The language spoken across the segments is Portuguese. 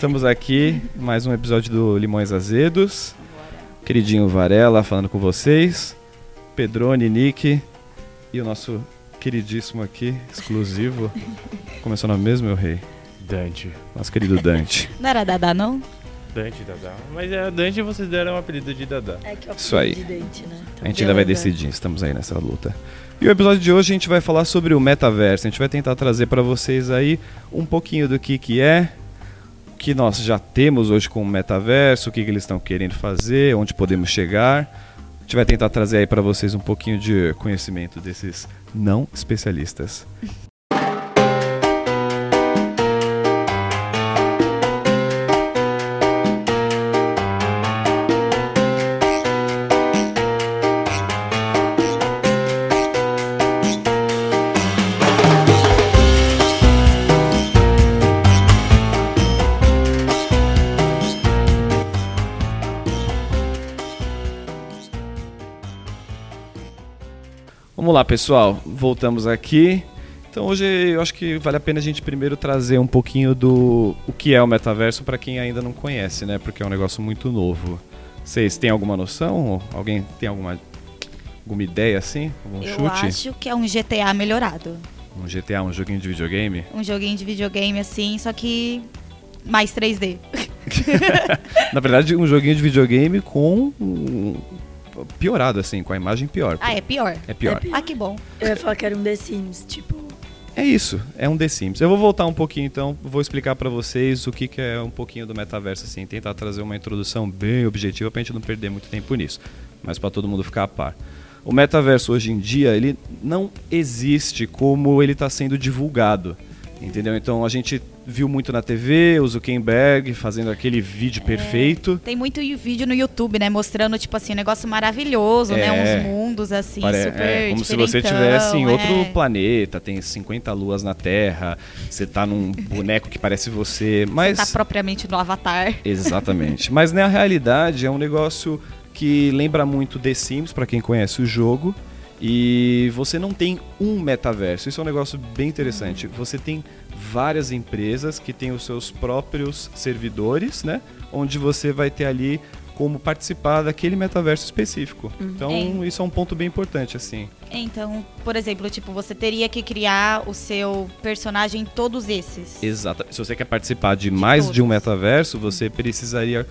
Estamos aqui, mais um episódio do Limões Azedos. Queridinho Varela falando com vocês. Pedrone, Nick e o nosso queridíssimo aqui, exclusivo. Começou no mesmo, meu rei? Dante. Nosso querido Dante. Não era Dada, não? Dante Dadá. Mas é Dante vocês deram o apelido de Dadá. É que é o Isso aí. apelido de dente, né? Então, A gente ainda vai beleza. decidir, estamos aí nessa luta. E o episódio de hoje a gente vai falar sobre o metaverso. A gente vai tentar trazer para vocês aí um pouquinho do que que é, o que nós já temos hoje com o metaverso, o que, que eles estão querendo fazer, onde podemos chegar. A gente vai tentar trazer aí para vocês um pouquinho de conhecimento desses não especialistas. Lá, pessoal. Voltamos aqui. Então hoje eu acho que vale a pena a gente primeiro trazer um pouquinho do o que é o metaverso para quem ainda não conhece, né? Porque é um negócio muito novo. Vocês têm alguma noção? Alguém tem alguma alguma ideia assim? Algum Eu chute? acho que é um GTA melhorado. Um GTA, um joguinho de videogame? Um joguinho de videogame assim, só que mais 3D. Na verdade, um joguinho de videogame com piorado assim, com a imagem pior. Ah, é pior. É pior. Ah, que bom. Eu ia falar que era um The Sims, tipo. É isso, é um The Sims. Eu vou voltar um pouquinho então, vou explicar pra vocês o que, que é um pouquinho do metaverso, assim, tentar trazer uma introdução bem objetiva pra gente não perder muito tempo nisso, mas pra todo mundo ficar a par. O metaverso hoje em dia, ele não existe como ele está sendo divulgado, entendeu? Então a gente viu muito na TV, o Zuckerberg fazendo aquele vídeo perfeito. Tem muito vídeo no YouTube, né? Mostrando, tipo assim, um negócio maravilhoso, né? É. Uns mundos, assim, Pare- super é, como se você estivesse em outro é. planeta, tem 50 luas na Terra, você tá num boneco que parece você, mas Tá propriamente no Avatar. exatamente. mas na realidade é um negócio que lembra muito The Sims para quem conhece o jogo. E você não tem um metaverso. Isso é um negócio bem interessante. Você tem várias empresas que têm os seus próprios servidores, né? Onde você vai ter ali como participar daquele metaverso específico. Então, É. isso é um ponto bem importante, assim. Então, por exemplo, tipo, você teria que criar o seu personagem em todos esses. Exato. Se você quer participar de mais de um todos. metaverso, você precisaria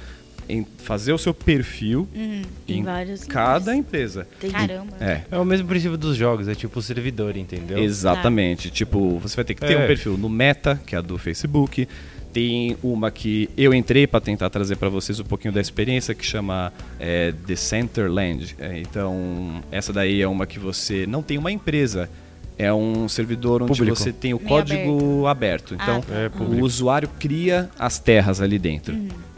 em- fazer o seu perfil Uhum. Em em vários cada empresa. Caramba. É. É o mesmo princípio dos jogos, é tipo o servidor, entendeu? Exatamente. Tipo, você vai ter que ter É. um perfil no Meta, que é a do Facebook. Tem uma que eu entrei para tentar trazer para vocês um pouquinho da experiência, que chama é, The Centerland. É, então, essa daí é uma que você não tem uma empresa. É um servidor onde Público. você tem o Meio código aberto. Então, Ah, tá. É o usuário cria as terras ali dentro.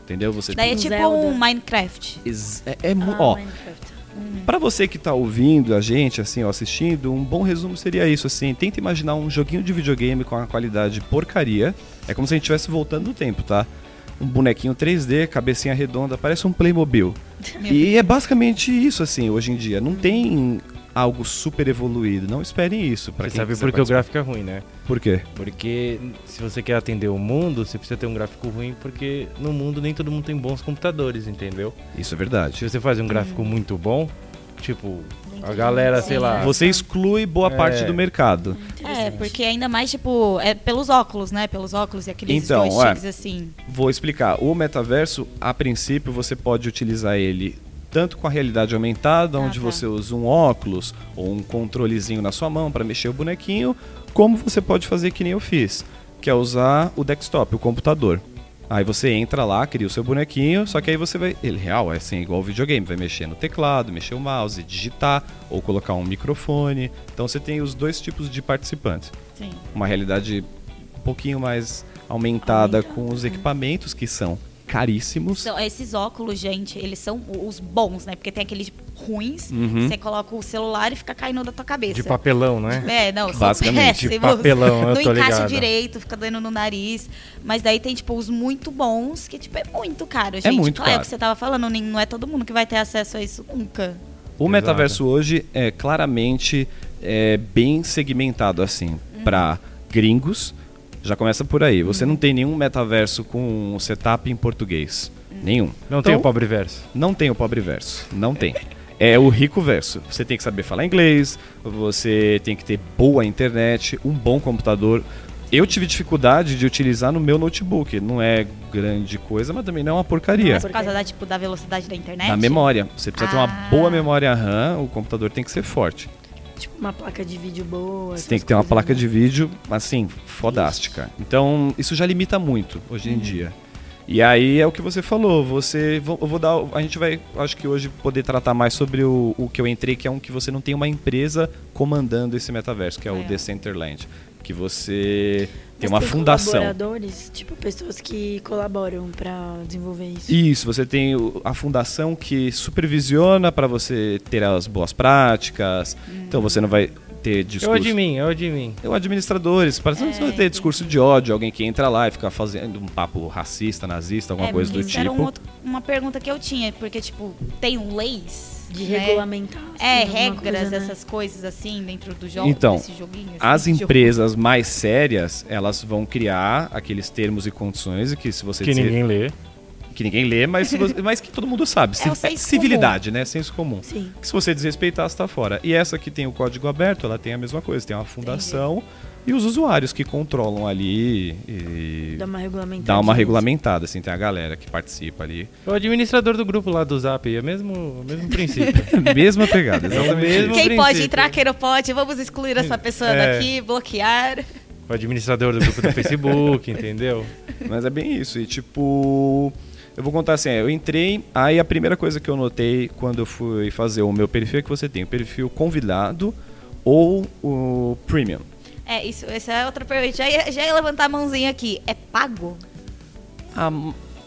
Entendeu? Você Daí é Tipo tipo Zelda. um Minecraft. É, é Ah, ó, Minecraft. Pra você que tá ouvindo a gente, assim, ó, assistindo, um bom resumo seria isso, assim. Tenta imaginar um joguinho de videogame com a qualidade porcaria. É como se a gente estivesse voltando no tempo, tá? Um bonequinho 3D, cabecinha redonda, parece um Playmobil. Meu E é basicamente isso, assim, hoje em dia. Não tem algo super evoluído. Não esperem isso. Pra Você quem sabe por que o gráfico é ruim, né? Por quê? Porque se você quer atender o mundo, você precisa ter um gráfico ruim, porque no mundo nem todo mundo tem bons computadores, entendeu? Isso é Se verdade. você faz um gráfico muito bom, tipo, a galera, sei lá. Você exclui boa É. parte do mercado. É, porque ainda mais, tipo, é pelos óculos, né? Pelos óculos e aqueles Então, é. assim. Vou explicar. O metaverso, a princípio, você pode utilizar ele tanto com a realidade aumentada, Ah, onde tá. você usa um óculos ou um controlezinho na sua mão para mexer o bonequinho, como você pode fazer que nem eu fiz, que é usar o desktop, o computador. Aí você entra lá, cria o seu bonequinho, só que aí você vai. Ele real, é assim, igual o videogame, vai mexer no teclado, mexer o mouse, digitar ou colocar um microfone. Então você tem os dois tipos de participantes Sim. uma realidade um pouquinho mais aumentada Aumentada. com os equipamentos que são caríssimos. São- esses óculos, gente, eles são os bons, né? Porque tem aqueles ruins, Uhum. você coloca o celular e fica caindo da tua cabeça. De papelão, né? É, não, são Basicamente, de papelão, eu Não tô encaixa ligado. direito, fica doendo no nariz. Mas daí tem, tipo, os muito bons, que, tipo, é muito caro, gente. muito claro, caro. É o que você tava falando, não é todo mundo que vai ter acesso a isso nunca. O Exato. metaverso hoje é claramente é, bem segmentado assim para gringos, Já começa por aí. Você não tem nenhum metaverso com setup em português. Nenhum. Não tem o Então, pobre verso. Não tem o pobre verso. Não tem. É o rico verso. Você tem que saber falar inglês, você tem que ter boa internet, um bom computador. Eu tive dificuldade de utilizar no meu notebook. Não é grande coisa, mas também não é uma porcaria. Mas por causa da, tipo, da velocidade da internet? Na memória. Você precisa ter uma Ah. boa memória RAM, o computador tem que ser forte. Tipo, uma placa de vídeo boa. Você tem que ter uma placa de vídeo, assim, fodástica. Então, isso já limita muito hoje em dia. E aí é o que você falou, você. vou- Eu vou dar. A gente vai, acho que hoje, poder tratar mais sobre o, o que eu entrei, que é um que você não tem uma empresa comandando esse metaverso, que é o É. Decentraland. Que você tem Mas uma fundação. colaboradores, tipo, pessoas que colaboram pra desenvolver isso. Isso, você tem a fundação que supervisiona para você ter as boas práticas. Então você não vai ter É discurso. admin, é o admin. Eu administradores, parece que você vai ter discurso de ódio, alguém que entra lá e fica fazendo um papo racista, nazista, alguma É, coisa do isso era tipo. um outro- uma pergunta que eu tinha, porque, tipo, tem um leis De né? regulamentar. assim, É, regras, coisa, né? essas coisas assim, dentro do jogo, Então, desse joguinho. assim, As desse jogo. empresas mais sérias, elas vão criar aqueles termos e condições que se você Que dizer- ninguém lê. que ninguém lê, mas, você- mas que todo mundo sabe. É senso civilidade, né? Senso comum. Sim. Que se você desrespeitar, você tá fora. E essa que tem o código aberto, ela tem a mesma coisa. Tem uma fundação e os usuários que controlam ali e Dá uma regulamentada. dá uma regulamentada, assim, tem a galera que participa ali. É o administrador do grupo lá do Zap, é o mesmo, mesmo princípio. Mesma pegada, exatamente. mesmo isso. Quem pode princípio. entrar, quem não pode, vamos excluir essa pessoa É. daqui, bloquear. o administrador do grupo do Facebook, entendeu? Mas é bem isso. E tipo. Eu vou contar assim, é, eu entrei, aí a primeira coisa que eu notei quando eu fui fazer o meu perfil é que você tem o perfil convidado ou o premium. É, isso, essa é outra pergunta. Já ia, já ia levantar a mãozinha aqui. É pago? Ah,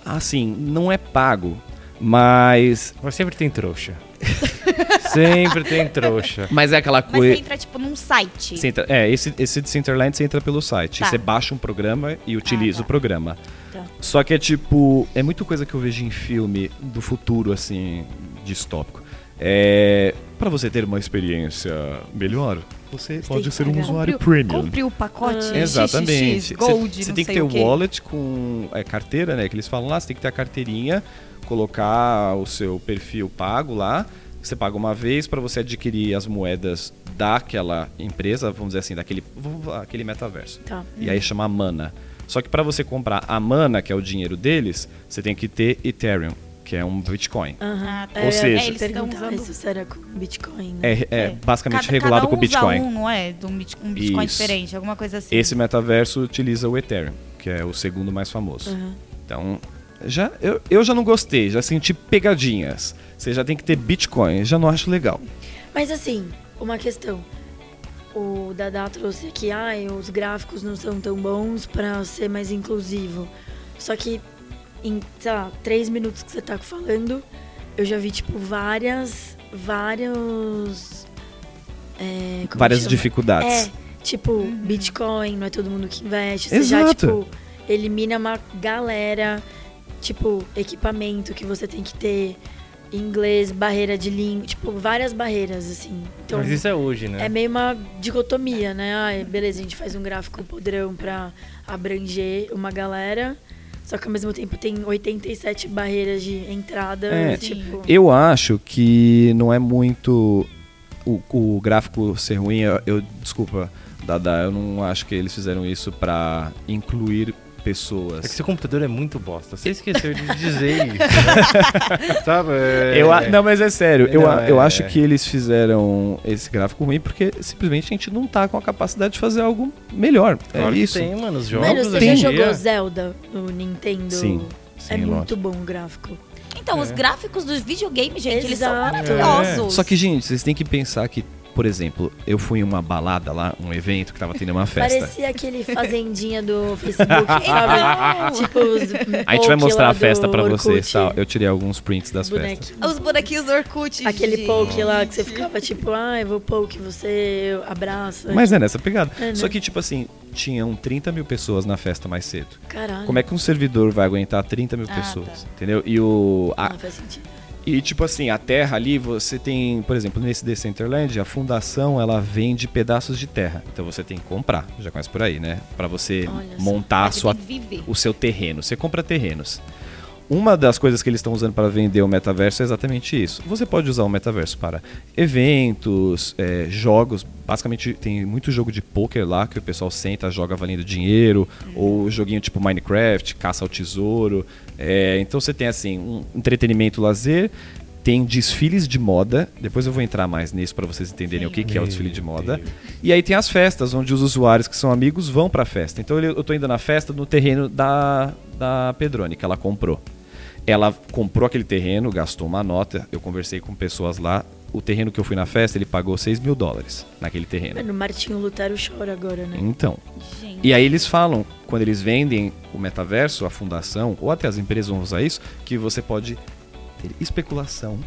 assim, não é pago, mas. Mas sempre tem trouxa. sempre tem trouxa. Mas é aquela Mas você coisa. entra, tipo, num site. Você entra- é, esse, esse de Centerland você entra pelo site. Tá. Você baixa um programa e utiliza tá. o programa. Tá. Só que é tipo. É muita coisa que eu vejo em filme do futuro, assim, distópico. É. Pra você ter uma experiência melhor, você Você pode tem que ser um pagar. usuário Compre o- premium. Compre o pacote Ah. XXX, Exatamente. Gold, Você não tem que sei ter o o quê. wallet com é, carteira, né? Que eles falam lá, você tem que ter a carteirinha, colocar o seu perfil pago lá. Você paga uma vez para você adquirir as moedas daquela empresa, vamos dizer assim, daquele, vamos falar, aquele metaverso. Tá. E aí chama Mana. Só que para você comprar a Mana, que é o dinheiro deles, você tem que ter Ethereum, que é um Bitcoin. Aham. Ah, tá. Ou É, seja- É, eles estão usando- isso se era com Bitcoin. né? É, é É. basicamente Cada- regulado cada com um Bitcoin. Usa um, não é? De um, bit- um Bitcoin Isso. diferente, alguma coisa assim. Esse metaverso utiliza o Ethereum, que é o segundo mais famoso. Aham. Então, já, eu, eu já não gostei, já senti pegadinhas. Você já tem que ter Bitcoin, já não acho legal. Mas assim, uma questão. O Dada trouxe aqui, ai, os gráficos não são tão bons pra ser mais inclusivo. Só que em, sei lá, três minutos que você tá falando, eu já vi, tipo, várias. Vários. é, como Várias dificuldades. É, tipo, Bitcoin, não é todo mundo que investe. Você já, Exato. tipo, elimina uma galera, tipo, equipamento que você tem que ter, inglês, barreira de língua, tipo, várias barreiras, assim. Então, Mas isso é hoje, né? é meio uma dicotomia, né? Ah, beleza, a gente faz um gráfico padrão pra abranger uma galera. Só que ao mesmo tempo tem 87 barreiras de entrada, É. tipo... Eu acho que não é muito o, o gráfico ser ruim. Eu, eu- desculpa, Dada, eu não acho que eles fizeram isso pra incluir É que pessoas. seu computador é muito bosta. Você esqueceu de dizer isso. Sabe? É- Eu, a- não, mas é sério. eu, Não, a- eu é- acho que eles fizeram esse gráfico ruim porque simplesmente a gente não tá com a capacidade de fazer algo melhor. Claro é isso. tem, mano. Os jogos Mano, você hoje já jogou Zelda no Nintendo? Sim, É sim, muito lógico. bom o gráfico. Então, os gráficos dos videogames, gente, eles são Exato. maravilhosos. Só que, gente, vocês têm que pensar que, por exemplo, eu fui em uma balada lá, um evento que tava tendo uma festa. Parecia aquele fazendinha do Facebook, sabe? tipo os A gente vai mostrar a festa pra Orkut, vocês, tal. Eu tirei alguns prints das festas. Os bonequinhos do Orkut. Aquele gente. poke lá que você ficava tipo, ai, vou poke você, eu abraço. Mas é nessa pegada. É, né? Só que, tipo assim, tinham 30 mil pessoas na festa mais cedo. Caralho. Como é que um servidor vai aguentar 30 mil Ah, pessoas? tá. Entendeu? E o. a- Não faz sentido. E tipo assim, a terra ali, você tem, por exemplo, nesse Decentraland, a fundação ela vende pedaços de terra. Então você tem que comprar, já conhece por aí, né? Pra você Olha montar sua, o seu terreno. Você compra terrenos. Uma das coisas que eles estão usando para vender o metaverso é exatamente isso. Você pode usar o metaverso para eventos, é, jogos. Basicamente, tem muito jogo de poker lá que o pessoal senta, joga valendo dinheiro, ou joguinho tipo Minecraft, caça ao tesouro. É, então você tem assim um entretenimento, lazer. Tem desfiles de moda. Depois eu vou entrar mais nisso para vocês entenderem o que, que é o desfile de moda. E aí tem as festas, onde os usuários que são amigos vão pra festa. Então eu tô indo na festa no terreno da, da Pedrone, que ela comprou. Ela comprou aquele terreno, gastou uma nota. Eu conversei com pessoas lá. O terreno que eu fui na festa, ele pagou 6 mil dólares naquele terreno. Mano, Martinho Lutero chora agora, né? Então. Gente. E aí eles falam, quando eles vendem o metaverso, a fundação, ou até as empresas vão usar isso, que você pode ter especulação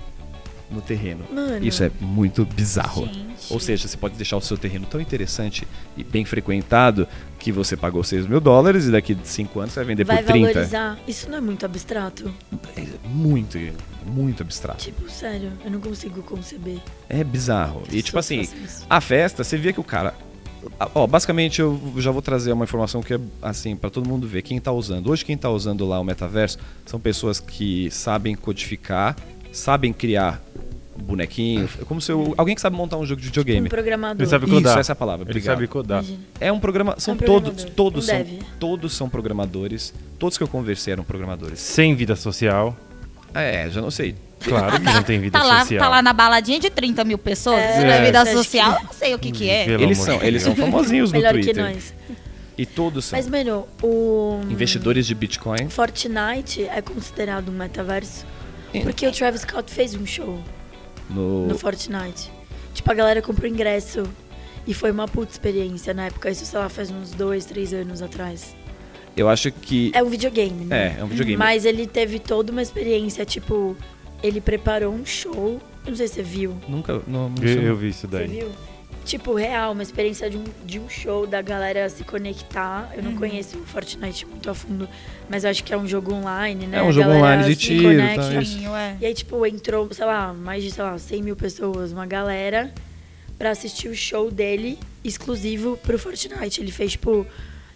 no terreno. Mano. Isso é muito bizarro. Gente. Ou seja, você pode deixar o seu terreno tão interessante e bem frequentado que você pagou 6 mil dólares e daqui de 5 anos você vai vender Vai por 30. valorizar. Isso não é muito abstrato? É muito, muito abstrato. Tipo, sério, eu não consigo conceber. É bizarro. E tipo assim, a festa, você via que o cara. Ó, basicamente eu já vou trazer uma informação que é assim para todo mundo ver quem tá usando. Hoje quem tá usando lá o metaverso são pessoas que sabem codificar, sabem criar bonequinho, é como se eu, alguém que sabe montar um jogo de Um videogame. programador. Ele sabe Isso, codar. essa é a palavra. Ele Obrigado. sabe codar. Imagina. É um programa, são um todos, todos um são, dev. todos são programadores. Todos que eu conversei eram programadores. Sem vida social. É, já não sei. Claro que não tem vida Tá lá, social. tá lá na baladinha de 30 mil pessoas, É, isso não é vida acha social, não sei o que que é. Pelo Eles são, eles são famosinhos no Melhor que Twitter. nós. E todos são Mas, mano, o. investidores de Bitcoin. Fortnite é considerado um metaverso? Porque o Travis Scott fez um show No, no Fortnite. Tipo, a galera comprou ingresso. E foi uma puta experiência na época. Isso, sei lá, faz uns dois, três anos atrás. eu acho que É um videogame, né? é, é um videogame. Mas ele teve toda uma experiência, tipo, ele preparou um show. Eu não sei se você viu. Nunca, não, não Eu, eu vi isso Você daí. viu? Tipo, real, uma experiência de um, de um show da galera se conectar. Eu não Uhum. conheço o Fortnite muito a fundo, mas eu acho que é um jogo online, né? É um A jogo galera online de se tiro, conecta. tá? Sim, ué. E aí, tipo, entrou, sei lá, mais de, sei lá, 100 mil pessoas, uma galera, pra assistir o show dele exclusivo pro Fortnite. Ele fez, tipo.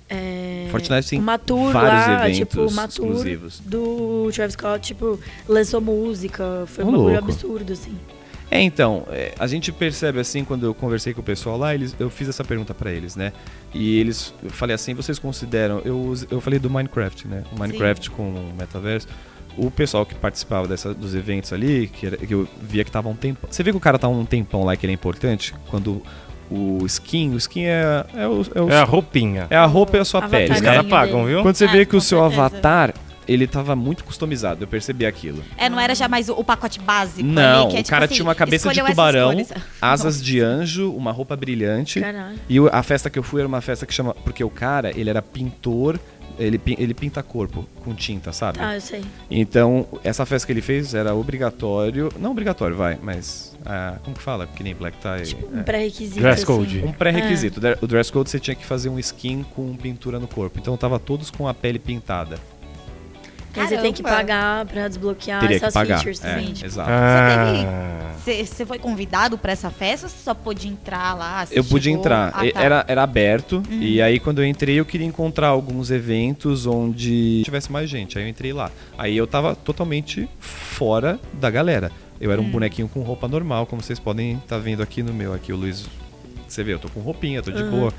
É, Fortnite tem uma tour vários lá, eventos tipo, uma tour exclusivos. do Travis Scott, tipo, lançou música, foi Ô, um bagulho absurdo, assim. É, então, é, a gente percebe assim, quando eu conversei com o pessoal lá, eles, eu fiz essa pergunta pra eles, né? E eles, eu falei assim, vocês consideram, eu, eu falei do Minecraft, né? O Minecraft com o metaverso. O pessoal que participava dessa, dos eventos ali, que, era- que eu via que tava um tempo. Você vê que o cara tá um tempão lá que ele é importante? Quando o skin, o skin é, é, o, é, o- É a roupinha. é a roupa e a sua Avatar pele, Os né? caras dele. pagam, viu? Quando você Ah, vê que com o seu certeza. avatar, ele tava muito customizado, eu percebi aquilo. É, não era já mais o, o pacote básico Não, ali, que é, o tipo cara assim, tinha uma cabeça de tubarão, asas de anjo, uma roupa brilhante. Caralho. E a festa que eu fui era uma festa que chama. Porque o cara, ele era pintor, ele, ele pinta corpo com tinta, sabe? Tá, eu sei. Então, essa festa que ele fez era obrigatório. Não obrigatório, vai, mas. ah, como que fala? Que nem black tie. Tipo, um é. pré-requisito. Dress assim. code. Um pré-requisito. O dress code você tinha que fazer um skin com pintura no corpo. Então tava todos com a pele pintada. Aí você tem que Caramba. pagar pra desbloquear Teria essas pagar. features É, também. tipo, exato. Ah, Você foi convidado pra essa festa ou você só pôde entrar lá? Eu pude chegou- entrar. Ah, tá. era, era aberto. E aí, quando eu entrei, eu queria encontrar alguns eventos onde tivesse mais gente. Aí eu entrei lá. Aí eu tava totalmente fora da galera. Eu era um bonequinho com roupa normal, como vocês podem estar vendo aqui no meu. Aqui o Luiz. Você vê, eu tô com roupinha, tô de Uhum. boa.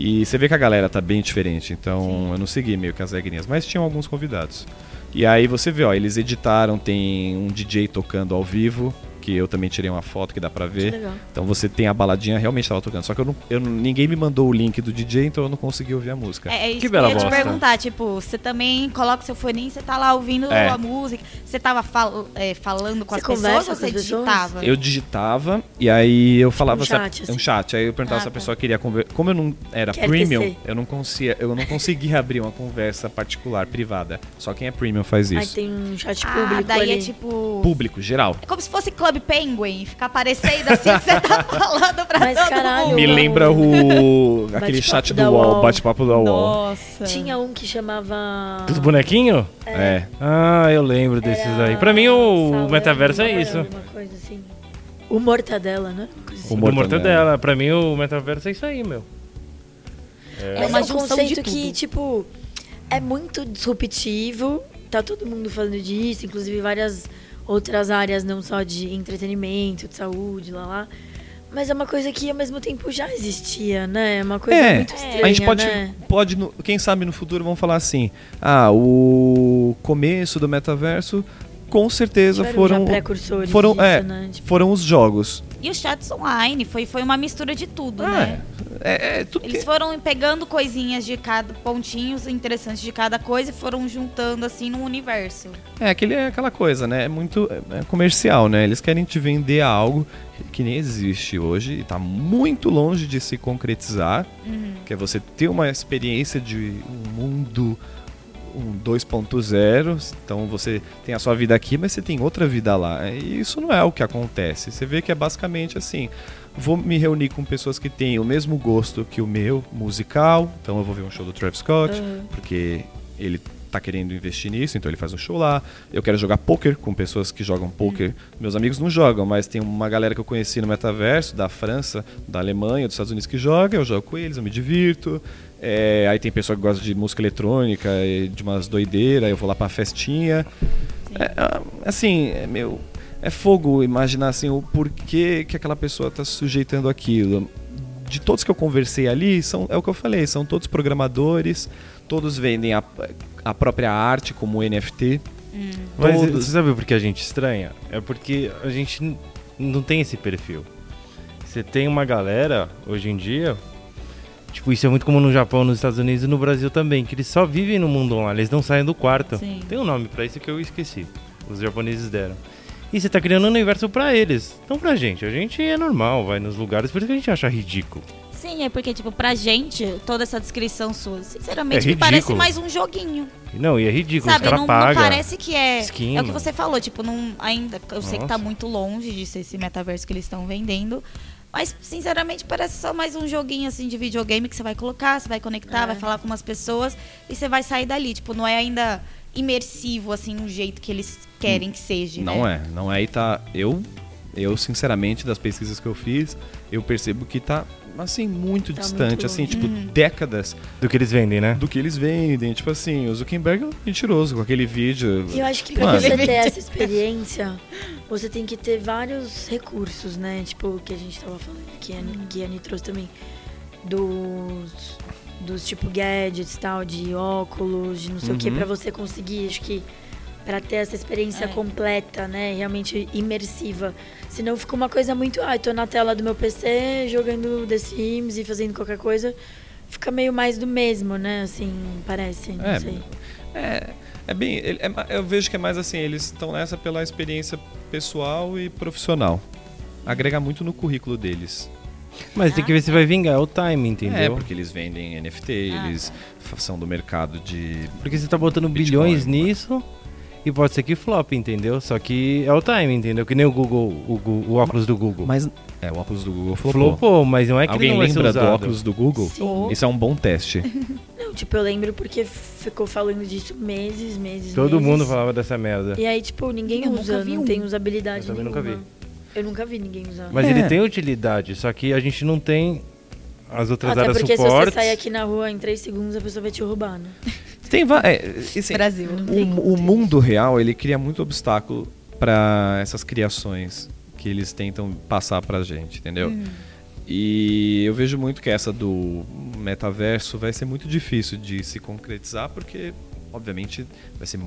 E você vê que a galera tá bem diferente. Então eu não segui meio que as regrinhas. Mas tinham alguns convidados. E aí você vê, ó, eles editaram, tem um DJ tocando ao vivo. Que eu também tirei uma foto que dá pra ver. Legal. Então você tem a baladinha, realmente tava tocando. Só que eu não, eu ninguém me mandou o link do DJ, então eu não consegui ouvir a música. É, é isso Que que, bela eu ia te bosta. perguntar, tipo, você também coloca seu foninho, você tá lá ouvindo É. a música, você tava fal- é, falando com Você as pessoas ou você digitava? Eu digitava e aí eu falava um chat, um assim. chat. Aí eu perguntava Ah, se a tá. pessoa queria conversar. Como eu não era Quer premium, tecer. eu não conseguia, eu não conseguia abrir uma conversa particular, privada. Só quem é premium faz Aí isso. tem um chat ah, público daí ali. é tipo... Público, geral. É como se fosse Clubhouse, Club Penguin, ficar parecendo assim que você tá falando pra Mas, todo caralho, mundo. Me o- lembra o. aquele chat do UOL, UOL. bate-papo da UOL. Nossa. Tinha um que chamava. Dos bonequinhos? É. Ah, eu lembro desses Era aí. Pra mim, o salame, metaverso é isso. Coisa assim. O mortadela, né? Uma coisa assim. O O Mortadela. Mortadela. Pra mim, o metaverso é isso aí, meu. É uma é um conceito que, tipo, é muito disruptivo. Tá todo mundo falando disso, inclusive várias outras áreas, não só de entretenimento, de saúde, lá lá. Mas é uma coisa que ao mesmo tempo já existia, né? É uma coisa É, muito estranha, a gente pode, né? pode no- quem sabe no futuro vão falar assim: ah, o começo do metaverso com certeza Tiveram foram precursores foram disso, é, né? Tipo, foram os jogos. E os chats online, foi, foi uma mistura de tudo, Ah, né? é, é, tudo Eles que- foram pegando coisinhas de cada pontinhos interessantes de cada coisa e foram juntando assim num universo. É, aquele, é aquela coisa, né? É muito é comercial, né? Eles querem te vender algo que nem existe hoje e tá muito longe de se concretizar. Que é você ter uma experiência de um mundo um 2.0. Então você tem a sua vida aqui, mas você tem outra vida lá. E isso não é o que acontece. Você vê que é basicamente assim. Vou me reunir com pessoas que têm o mesmo gosto que o meu, musical. Então eu vou ver um show do Travis Scott, Uhum. porque ele tá querendo investir nisso, então ele faz um show lá. Eu quero jogar poker com pessoas que jogam poker. Meus amigos não jogam, mas tem uma galera que eu conheci no metaverso, da França, da Alemanha, dos Estados Unidos que joga, eu jogo com eles, eu me divirto. É, aí tem pessoa que gosta de música eletrônica, e de umas doideiras, eu vou lá pra festinha. É, ah, assim, é meu. É fogo imaginar assim o porquê que aquela pessoa está sujeitando aquilo. De todos que eu conversei ali, são, é o que eu falei, são todos programadores, todos vendem a, a própria arte como NFT. Mas Todos. você sabe por que a gente estranha? É porque a gente não tem esse perfil. Você tem uma galera, hoje em dia, tipo, isso é muito comum no Japão, nos Estados Unidos e no Brasil também, que eles só vivem no mundo online, eles não saem do quarto. Sim. Tem um nome pra isso que eu esqueci. Os japoneses deram. E você tá criando um universo pra eles. Não pra gente. A gente é normal, vai nos lugares, por isso que a gente acha ridículo. Sim, é porque, tipo, pra gente, toda essa descrição sua, sinceramente, É me parece mais um joguinho. Não, e é ridículo, Sabe, os não, não parece que é. Skin, é o que você falou, tipo, não, ainda. Eu sei que tá Nossa. muito longe de ser esse metaverso que eles estão vendendo. Mas, sinceramente, parece só mais um joguinho assim de videogame que você vai colocar, você vai conectar, É. vai falar com umas pessoas e você vai sair dali. Tipo, não é ainda imersivo, assim, no jeito que eles querem que seja. Não né? é, não é e tá. Eu, eu, sinceramente, das pesquisas que eu fiz, eu percebo que tá assim, muito Tá distante, muito assim, tipo, Uhum. décadas Do que eles vendem, né? do que eles vendem. Tipo assim, o Zuckerberg é um mentiroso com aquele vídeo. E eu acho que pra você ter essa experiência, você tem que ter vários recursos, né? Tipo, o que a gente tava falando, que a, Ani- que a trouxe também. Dos, dos tipo gadgets tal, de óculos, de não sei o que, Uhum. pra você conseguir, acho que pra ter essa experiência É. completa, né? Realmente imersiva. Senão fica uma coisa muito, ai, tô na tela do meu PC jogando The Sims e fazendo qualquer coisa. Fica meio mais do mesmo, né? Assim, parece, não É, sei. É, é bem. ele- é eu vejo que é mais assim, eles estão nessa pela experiência pessoal e profissional. Agrega muito no currículo deles. Mas tem que ver se vai vingar, é o time, entendeu? É, porque eles vendem NFT, Ah, eles são do mercado de. Porque você tá botando Bitcoin, bilhões mano. nisso e pode ser que flop, entendeu? Só que é o time, entendeu? Que nem o Google, o, o óculos do Google. Mas. É, o óculos do Google flopou. Flopou, mas não é que Alguém não vai ser lembra do óculos do Google? Sim. Isso é um bom teste. Não, tipo, eu lembro porque ficou falando disso meses, meses, Todo meses. mundo falava dessa merda. E aí, tipo, ninguém Eu usa, vi não um. tem usabilidade Eu também nunca nenhuma. Eu nunca vi ninguém usar. Mas É. ele tem utilidade, só que a gente não tem as outras Até áreas porque se você sair aqui na rua em três segundos, a pessoa vai te roubar, né? Tem é, assim, Brasil. o, o mundo real ele cria muito obstáculo para essas criações que eles tentam passar pra gente, entendeu? E eu vejo muito que essa do metaverso vai ser muito difícil de se concretizar porque obviamente vai ser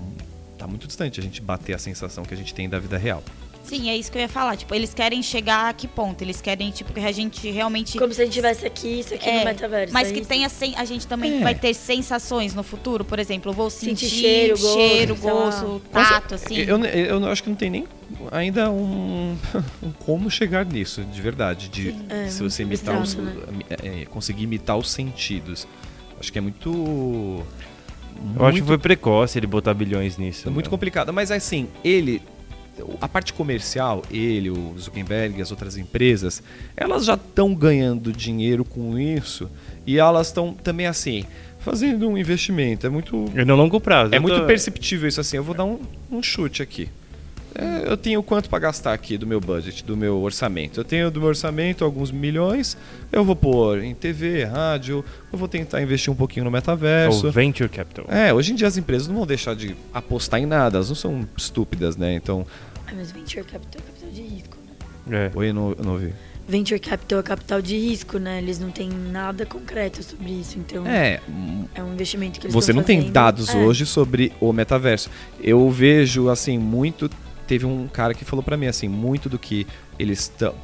tá muito distante a gente bater a sensação que a gente tem da vida real. Sim, é isso que eu ia falar. Tipo, eles querem chegar a que ponto? Eles querem, tipo, que a gente realmente. Como se a gente tivesse aqui, isso aqui É, no metaverso. Mas é que isso? tenha sen- a gente também É. vai ter sensações no futuro, por exemplo, eu vou sentir, Sentir cheiro, gosto, cheiro, lá. gosto, tato, assim. Eu, eu, eu acho que não tem nem ainda um, um como chegar nisso, de verdade. De É, se você imitar os, abstrato, é, conseguir imitar os sentidos. Acho que é muito. Eu acho que foi precoce ele botar bilhões nisso. É muito meu. complicado. Mas assim, ele a parte comercial, ele, o Zuckerberg as outras empresas, elas já estão ganhando dinheiro com isso e elas estão também assim fazendo um investimento. É muito E no longo prazo. é muito tô- perceptível isso assim. Eu vou dar um, um chute aqui. É, eu tenho quanto para gastar aqui do meu budget, do meu orçamento? Eu tenho do meu orçamento alguns milhões. Eu vou pôr em TV, rádio. Eu vou tentar investir um pouquinho no metaverso. o Venture Capital. É, hoje em dia as empresas não vão deixar de apostar em nada. Elas não são estúpidas, né? Então, Ah, mas venture capital é capital de risco, né? É. oi, não, eu não ouvi. Venture capital é capital de risco, né? Eles não têm nada concreto sobre isso, então É, é um investimento que eles você estão não tem fazendo. dados É. hoje sobre o metaverso. Eu vejo assim muito. Teve um cara que falou pra mim assim, muito do que eles estão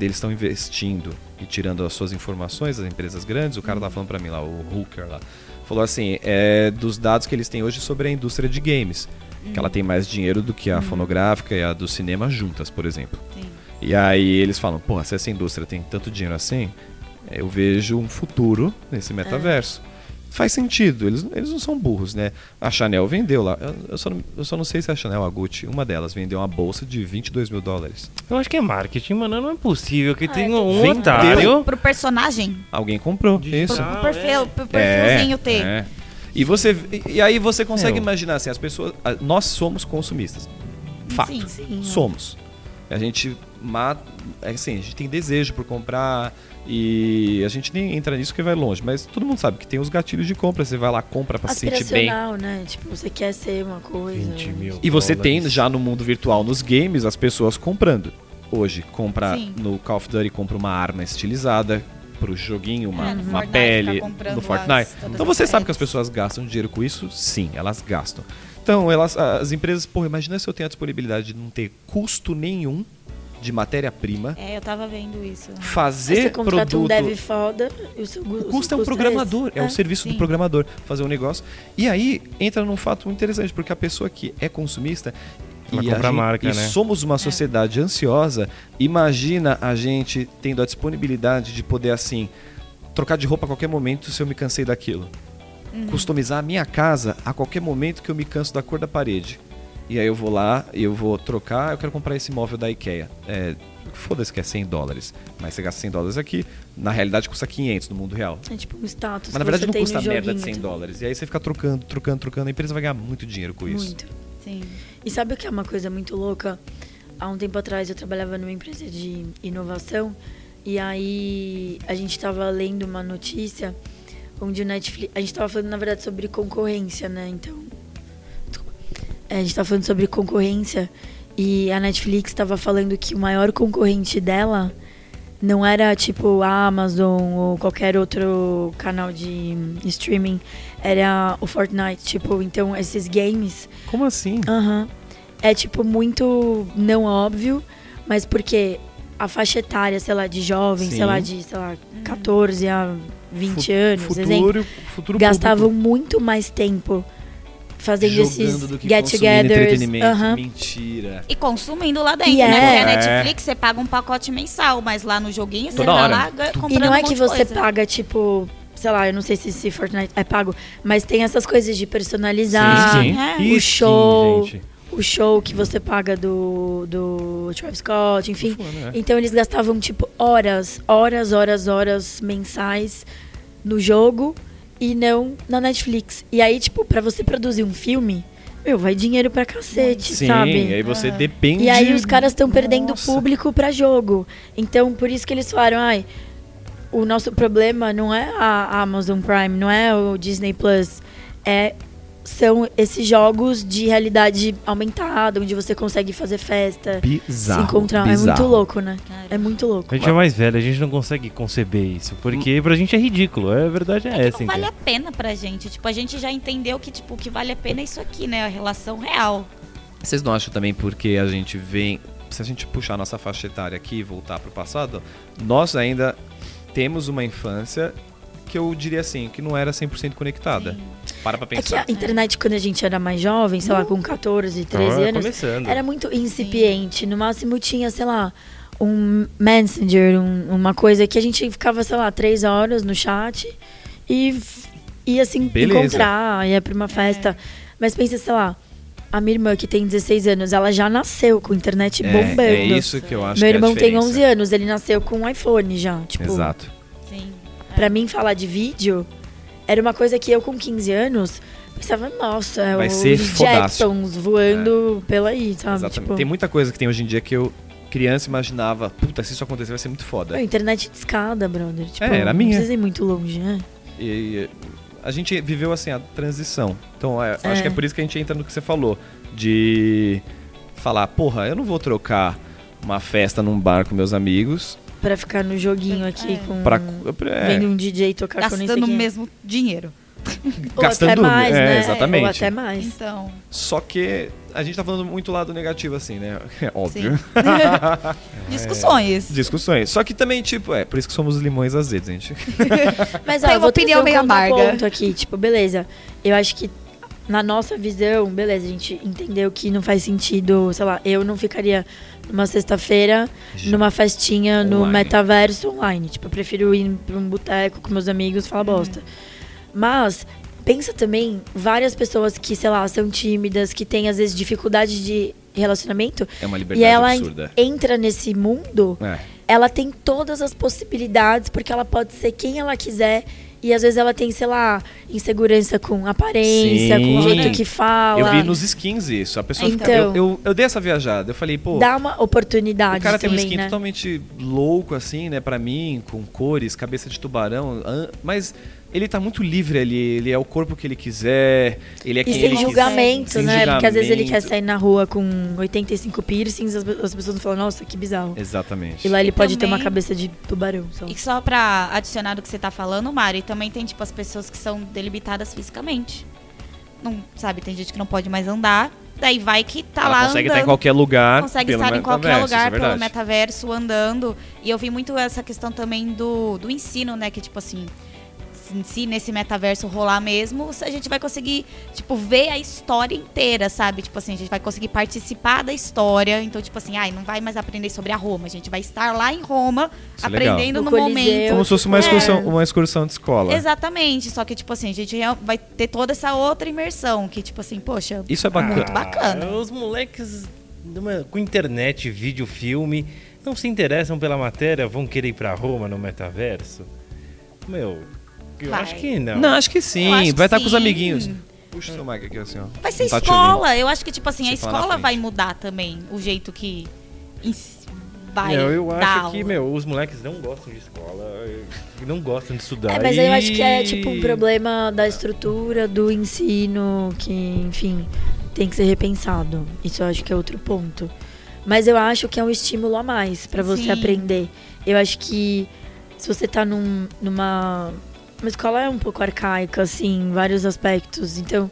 eles estão investindo e tirando as suas informações das empresas grandes. O cara tá falando pra mim lá, o Hooker lá, falou assim, é dos dados que eles têm hoje sobre a indústria de games, que ela tem mais dinheiro do que a fonográfica e a do cinema juntas, por exemplo. Sim. E aí eles falam, porra, se essa indústria tem tanto dinheiro assim, eu vejo um futuro nesse metaverso. Faz sentido, eles, eles não são burros, né? A Chanel vendeu lá, eu, eu só não, eu só não sei se é a Chanel a Gucci, uma delas vendeu uma bolsa de 22 mil dólares. Eu acho que é marketing, mano. Não é possível que Ah, tenha é um Vendeu. otário. Pro personagem, Alguém comprou, Digital. isso. Pro, perfil, é. pro perfilzinho ter. é. E, você, e, e aí você consegue Meu. imaginar assim, as pessoas, nós somos consumistas. Fato. Sim. Sim, Somos. A gente mata, é assim, a gente tem desejo por comprar e a gente nem entra nisso que vai longe, mas todo mundo sabe que tem os gatilhos de compra, você vai lá compra pra se sentir bem. Né? Tipo, você quer ser uma coisa. 20 mil. E você tem já no mundo virtual, nos games, as pessoas comprando. Hoje, compra Sim. no Call of Duty, compra uma arma estilizada pro joguinho, uma, É, no uma Fortnite, pele ficar comprando no as- Fortnite. todas Então as você sabe que as pessoas gastam dinheiro com isso? Sim, elas gastam. Então, elas, as empresas, pô, imagina se eu tenho a disponibilidade de não ter custo nenhum de matéria-prima, É, eu tava vendo isso. Fazer você produto. um dev foda e o seu O seu custo é um esse. programador, é, o serviço sim. do programador fazer um negócio. E aí entra num fato interessante, porque a pessoa que é consumista e, a comprar gente- marca, e né? somos uma sociedade ansiosa, imagina a gente tendo a disponibilidade de poder assim trocar de roupa a qualquer momento se eu me cansei daquilo. Customizar a minha casa a qualquer momento que eu me canso da cor da parede. E aí eu vou lá eu vou trocar, eu quero comprar esse móvel da IKEA. É, Foda-se que é 100 dólares, mas você gasta 100 dólares aqui, na realidade custa 500 no mundo real. É tipo um status. Mas na verdade não custa merda de joguinho 100 também. dólares. E aí você fica trocando, trocando, trocando. A empresa vai ganhar muito dinheiro com isso. Muito. Sim. E sabe o que é uma coisa muito louca? Há um tempo atrás eu trabalhava numa empresa de inovação e aí a gente estava lendo uma notícia onde o Netflix. A gente estava falando, na verdade, sobre concorrência, né? Então. É, a gente estava falando sobre concorrência e a Netflix estava falando que o maior concorrente dela não era tipo a Amazon ou qualquer outro canal de streaming, era o Fortnite. Tipo, então esses games Como assim? Aham. É tipo muito não óbvio, mas porque a faixa etária, sei lá, de jovem, Sim. sei lá, de, sei lá, 14 a 20 Fu- anos, exemplo, futuro, futuro gastavam público. muito mais tempo fazendo Jogando esses do que get togethers. aham. Mentira. E consumindo lá dentro, E né? é. Porque a É. Netflix você paga um pacote mensal, mas lá no joguinho você Toda tá hora. lá ga- comprando E não é um que você coisa. paga, tipo, sei lá, eu não sei se, se Fortnite é pago, mas tem essas coisas de personalizar. Sim, sim. É. O show. gente. O show que você paga do, do Travis Scott, enfim. Tô falando, é. Então eles gastavam, tipo, horas, horas, horas, horas mensais no jogo e não na Netflix. E aí, tipo, pra você produzir um filme, meu, vai dinheiro pra cacete, Sim, sabe? aí você depende. E aí os caras estão perdendo Nossa. público pra jogo. Então, por isso que eles falaram, ai, o nosso problema não é a Amazon Prime, não é o Disney Plus, é são esses jogos de realidade aumentada, onde você consegue fazer festa, Bizarro. se encontrar. É bizarro. muito louco, né? É muito louco. A gente é mais velho, a gente não consegue conceber isso. Porque pra gente é ridículo. A verdade é, É que essa, não vale a pena pra gente. Tipo, a gente já entendeu que, tipo, o que vale a pena é isso aqui, né? A relação real. Vocês não acham também porque a gente vem. Se a gente puxar a nossa faixa etária aqui e voltar pro passado, nós ainda temos uma infância que eu diria assim, que não era 100% conectada. Para pra É que pensar. a internet, quando a gente era mais jovem, sei lá, com 14, 13 Tava anos, começando. era muito incipiente. No máximo tinha, sei lá, um Messenger, um- uma coisa que a gente ficava, sei lá, três horas no chat e ia assim Beleza. encontrar, ia pra uma festa. Mas pensa, sei lá, A minha irmã, que tem 16 anos, ela já nasceu com internet bombando. É, é isso que eu acho Meu que é a irmão tem diferença. 11 anos, ele nasceu com um iPhone já. Tipo, Exato. Sim. pra mim falar de vídeo era uma coisa que eu com 15 anos pensava, nossa, Vai os. Jetsons voando pela aí, sabe? Exatamente. Tipo, Tem muita coisa que tem hoje em dia que eu, criança, imaginava, puta, se isso acontecer vai ser muito foda. Meu, internet de escada, brother. Tipo, É, era não minha. precisa ir muito longe, né? E, e a gente viveu assim a transição. Então é, É. acho que é por isso que a gente entra no que você falou. De falar, porra, eu não vou trocar uma festa num bar com meus amigos Pra ficar no joguinho aqui É. com. pra. é, Vendo um DJ tocar com nem sei Gastando o é. mesmo dinheiro. Ou gastando até mais, é, né? exatamente. Ou até mais. Então, Só que a gente tá falando muito lado negativo, assim, né? É óbvio. discussões. Discussões. Só que também, tipo, é, por isso que somos limões azedos, gente. Mas ó, eu vou opinião trazer um meio amarga. contraponto aqui, tipo, beleza. Eu acho que na nossa visão, beleza, a gente entendeu que não faz sentido, sei lá, eu não ficaria numa sexta-feira numa festinha no Online. metaverso online. Tipo, eu prefiro ir pra um boteco com meus amigos e falar bosta. Mas pensa também várias pessoas que, sei lá, são tímidas, que têm às vezes dificuldade de relacionamento É uma e liberdade ela absurda. entra nesse mundo É. ela tem todas as possibilidades, porque ela pode ser quem ela quiser. E às vezes ela tem, sei lá, insegurança com aparência, com o Sim. jeito que fala. Eu vi nos skins isso. A pessoa fica. Então. Eu, eu, eu dei essa viajada. Eu falei, pô. Dá uma oportunidade O cara tem um também, skin né? totalmente louco, assim, né, pra mim, com cores, cabeça de tubarão, mas ele tá muito livre ali, ele é o corpo que ele quiser, ele é E quem sem ele julgamento, quiser. Sem né? Porque às vezes ele quer julgamento. sair na rua com 85 piercings, as, as pessoas vão falar, nossa, que bizarro. Exatamente. E lá ele E pode ter uma também- cabeça de tubarão. Só. E só pra adicionar do que você tá falando, Mari, também tem, tipo, as pessoas que são delimitadas fisicamente. Não, sabe, tem gente que não pode mais andar. Daí vai que tá Ela lá consegue andando. estar em qualquer lugar. consegue pelo estar em qualquer metaverso, lugar é pelo metaverso andando. E eu vi muito essa questão também do, do ensino, né? Que, tipo assim, se nesse metaverso rolar mesmo, a gente vai conseguir, tipo, ver a história inteira, sabe? Tipo assim, a gente vai conseguir participar da história. Então, tipo assim, ai, não vai mais aprender sobre a Roma. A gente vai estar lá em Roma, Isso é aprendendo No momento. Como se fosse uma É. excursão, uma excursão de escola. Exatamente, só que, tipo assim, a gente vai ter toda essa outra imersão, que, tipo assim, poxa, Isso é bacana. Muito bacana. Ah, Os moleques com internet, vídeo, filme, não se interessam pela matéria, vão querer ir pra Roma no metaverso? Meu, eu Vai. acho que não. Não, acho que sim. Acho vai estar que com os amiguinhos. Puxa o seu mic aqui assim, ó. Vai ser Não tá escola. Eu acho que, tipo assim, a Você na escola vai mudar também o jeito que vai Meu, eu acho aula. que, meu, os moleques não gostam de escola, não gostam de estudar. É, mas aí eu acho e- que é tipo um problema da estrutura do ensino que, enfim, tem que ser repensado. Isso eu acho que é outro ponto. Mas eu acho que é um estímulo a mais pra você Sim. aprender. Eu acho que se você tá num, numa uma escola é um pouco arcaica assim, em vários aspectos. Então,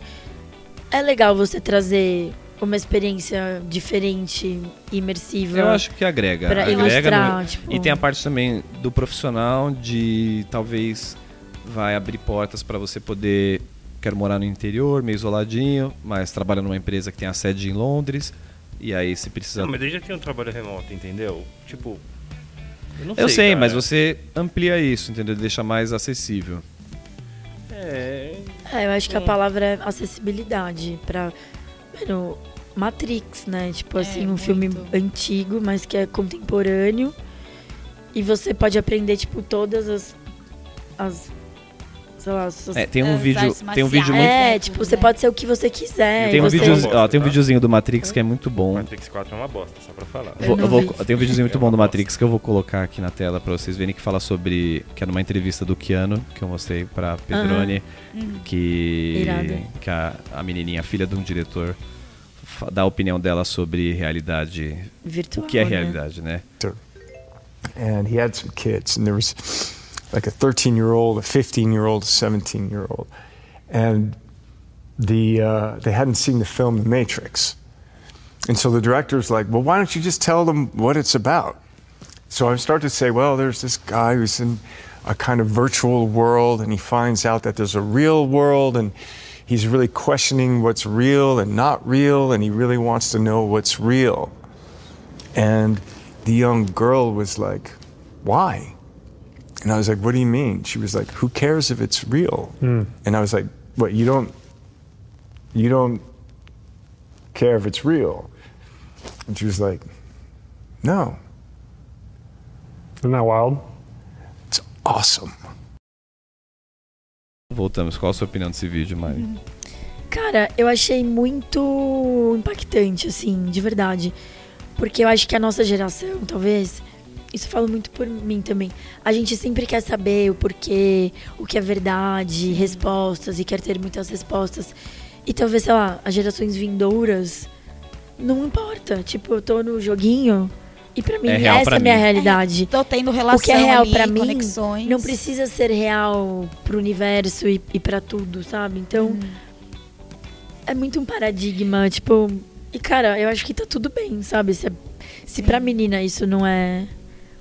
é legal você trazer uma experiência diferente, imersiva. Eu acho que agrega. Pra agrega ilustrar, no- tipo- E tem a parte também do profissional de talvez vai abrir portas para você poder quero morar no interior, meio isoladinho, mas trabalha numa empresa que tem a sede em Londres e aí se precisa Não, mas daí já tem um trabalho remoto, entendeu? Tipo. Eu, não Eu sei, mas você amplia isso, entendeu? Deixa mais acessível. É. É, eu acho que a palavra é acessibilidade pra. Mano, Matrix, né? Tipo É, assim, um muito. filme antigo, mas que é contemporâneo. E você pode aprender, tipo, todas as. as sei lá, É, tem um vídeo, tem um vídeo muito marciais. É, né, tipo, você né? pode ser o que você quiser. tem um, você... videozinho, gosta, ó, tem um tá? videozinho do Matrix que é muito bom. Matrix 4 é uma bosta, só pra falar. Eu Vou- eu vou- tem um videozinho muito É bom do. Matrix que eu vou colocar aqui na tela pra vocês verem que fala sobre. que é numa entrevista do Keanu, que eu mostrei pra Pedrone, Uhum. que. Irado. que a, a menininha, a filha de um diretor, dá a opinião dela sobre realidade. Virtual, o que é né? realidade, né? and he had some kids, and there was like a 13 year old, a 15 year old, a 17 year old, and the uh, they hadn't seen the film The Matrix, and so the director's like, "Well, why don't you just tell them what it's about?" So I start to say, "Well, there's this guy who's in a kind of virtual world, and he finds out that there's a real world, and." He's really questioning what's real and not real, and he really wants to know what's real. And the young girl was like, Why? And I was like, What do you mean? She was like, Who cares if it's real? Hmm. And I was like, What, you don't you don't care if it's real. And she was like, No, Isn't that wild? it's awesome. Voltamos. Qual a sua opinião desse vídeo, Mari? Cara, eu achei muito impactante, assim, de verdade. Porque eu acho que a nossa geração, talvez, isso fala muito por mim também. A gente sempre quer saber o porquê, o que é verdade, respostas, e quer ter muitas respostas. E talvez, sei lá, as gerações vindouras, não importa. Tipo, eu tô no joguinho e pra mim É essa pra é a minha realidade. Tô tendo relação O que é real ali, pra mim conexões. não precisa ser real pro universo e, e para tudo, sabe? Então, Hum. é muito um paradigma, tipo. E, cara, eu acho que tá tudo bem, sabe? Se, se pra menina isso não é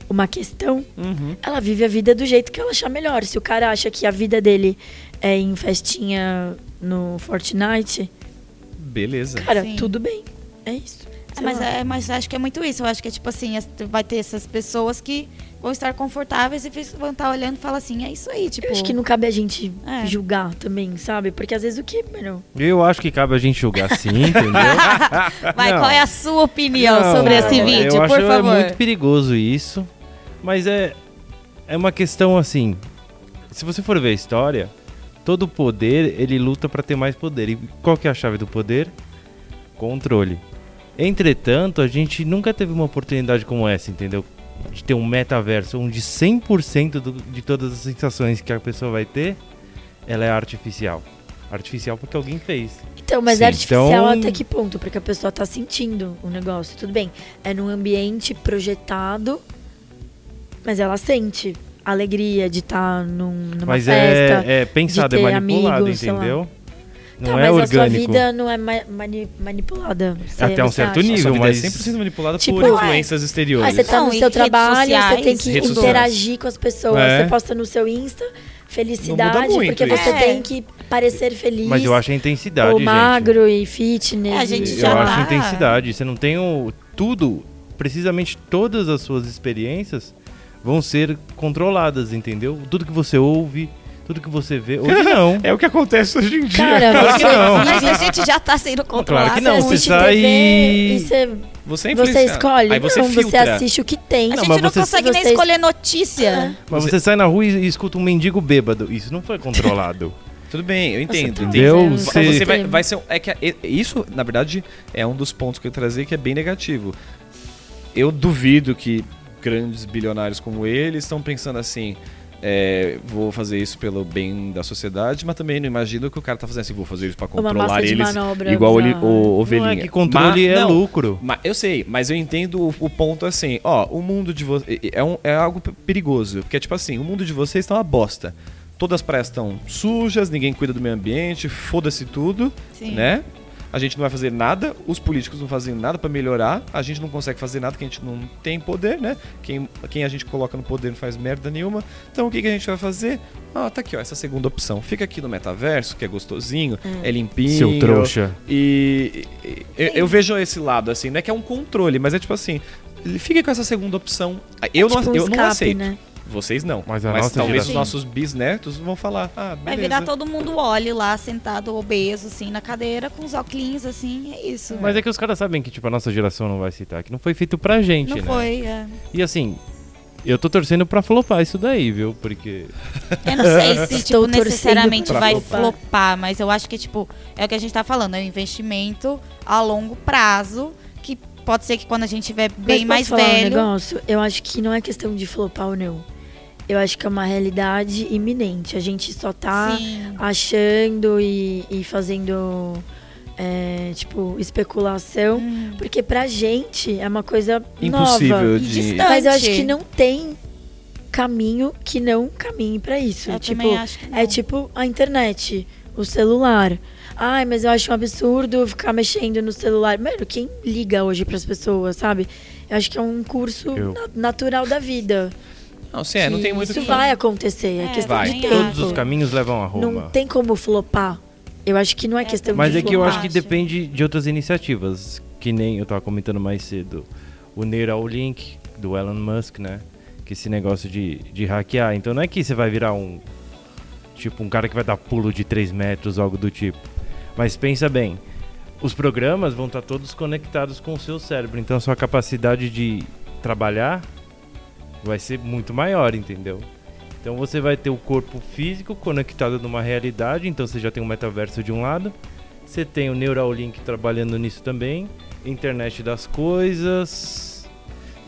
uma questão, Uhum. ela vive a vida do jeito que ela achar melhor. Se o cara acha que a vida dele é em festinha no Fortnite, Beleza. cara, Sim. tudo bem. É isso. É, mas, é, mas acho que é muito isso. Eu acho que é tipo assim, as- vai ter essas pessoas que vão estar confortáveis e vão estar olhando e falar assim, é isso aí, tipo. Eu acho que não cabe a gente É. julgar também, sabe? Porque às vezes o que, mano? Eu acho que cabe a gente julgar sim, entendeu? Vai, Não. qual é a sua opinião Não, sobre esse eu vídeo, acho por favor? é muito perigoso isso. Mas é, é uma questão assim. Se você for ver a história, todo poder ele luta para ter mais poder. E qual que é a chave do poder? Controle. Entretanto, a gente nunca teve uma oportunidade como essa, entendeu? De ter um metaverso onde 100% do, de todas as sensações que a pessoa vai ter, ela é artificial. Artificial porque alguém fez. Então, mas Sim, é artificial então- até que ponto? Porque a pessoa tá sentindo o negócio. Tudo bem, é num ambiente projetado, mas ela sente a alegria de estar num, numa Mas festa. é, é pensado, é ter manipulado, amigos, entendeu? Não tá, é mas a sua orgânico. vida não é ma- mani- manipulada. Você- Até um você certo acha? nível. Vida mas- é 100% manipulada Tipo, por é. influências Ah, exteriores. você tá Não, no seu trabalho, sociais, você tem que interagir com as pessoas. É. Você posta no seu Insta felicidade, porque você isso. tem É. que parecer feliz. Mas eu acho a intensidade, ou gente. magro e fitness. É, a gente e- já Eu tá- acho a intensidade. Você não tem o... Tudo, precisamente todas as suas experiências vão ser controladas, entendeu? Tudo que você ouve, tudo que você vê. Hoje não. É o que acontece hoje em dia. Cara, Claro que não. Mas a gente já tá sendo controlado. Claro que não, Você você sai- TV você, Você, é você escolhe. Aí você não, você assiste o que tem. A Não, gente não você- consegue nem escolher notícia. Mas você sai na rua e, escuta um mendigo bêbado. Isso não foi controlado. Tudo bem, eu entendo. Entendeu? É Você- Você vai, vai ser. É que é- isso, na verdade, é um dos pontos que eu trazer que é bem negativo. Eu duvido que grandes bilionários como ele estão pensando assim. é, vou fazer isso pelo bem da sociedade, mas também não imagino que o cara tá fazendo assim, vou fazer isso pra Uma controlar eles manobra igual bizarra. o ovelhinha. Não é que controle Mas- é não, lucro. mas eu sei, mas eu entendo o, o ponto assim, ó, o mundo de vocês é, um- é algo perigoso, porque tipo assim, o mundo de vocês tá uma bosta. Todas as praias estão sujas, ninguém cuida do meio ambiente, foda-se tudo, Sim. né? A gente não vai fazer nada, os políticos não fazem nada pra melhorar, a gente não consegue fazer nada porque a gente não tem poder, né? Quem, quem a gente coloca no poder não faz merda nenhuma. Então o que, que a gente vai fazer? Ah, tá aqui, ó, essa segunda opção. Fica aqui no metaverso, que é gostosinho, é limpinho. Seu trouxa. E, e- eu, eu vejo esse lado, assim, não é que é um controle, mas é tipo assim, fica com essa segunda opção. Eu, tipo não, um eu não aceito. né? Vocês não. Mas Mas, talvez os geração- nossos bisnetos vão falar, ah, beleza. Vai virar todo mundo olhe lá, sentado, obeso, assim, na cadeira, com os óculos, assim, é isso. Mas é que os caras sabem que, tipo, a nossa geração não vai citar, que não foi feito pra gente, Não né? foi, é. E assim, eu tô torcendo pra flopar isso daí, viu? Porque. Eu não sei se, tipo, necessariamente vai flopar. flopar, mas eu acho que, tipo, é o que a gente tá falando, é um investimento a longo prazo, que pode ser que quando a gente tiver bem Mas mais posso falar Um velho. negócio? Eu acho que não é questão de flopar ou não. Eu acho que é uma realidade iminente. A gente só tá Sim. achando e, e fazendo, é, tipo, especulação. Hum. Porque pra gente é uma coisa Impossível nova. E de. distante. Mas eu acho que não tem caminho que não caminhe pra isso. Eu tipo, também acho que não. é tipo a internet, o celular. Ai, mas eu acho um absurdo ficar mexendo no celular. Mano, quem liga hoje pras pessoas, sabe? Eu acho que é um curso Eu. na- natural da vida. Não, sim, é, não tem muito Isso que- vai acontecer, é, É, questão vai. de tempo. Todos os caminhos levam a Roma. Não tem como flopar. Eu acho que não é, É, questão Mas de é que eu acho que depende de outras iniciativas. Que nem eu tava comentando mais cedo. O Neuralink, do Elon Musk, né? Que esse negócio de, de hackear. Então não é que você vai virar um. Tipo, um cara que vai dar pulo de 3 metros, algo do tipo. Mas pensa bem. os programas vão estar todos conectados com o seu cérebro. Então, a sua capacidade de trabalhar vai ser muito maior, entendeu? Então, você vai ter o corpo físico conectado numa realidade. Então, você já tem o metaverso de um lado. Você tem o Neuralink trabalhando nisso também. Internet das coisas.